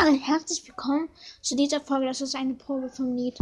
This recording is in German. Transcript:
Hallo und herzlich willkommen zu dieser Folge. Das ist eine Probe vom Lied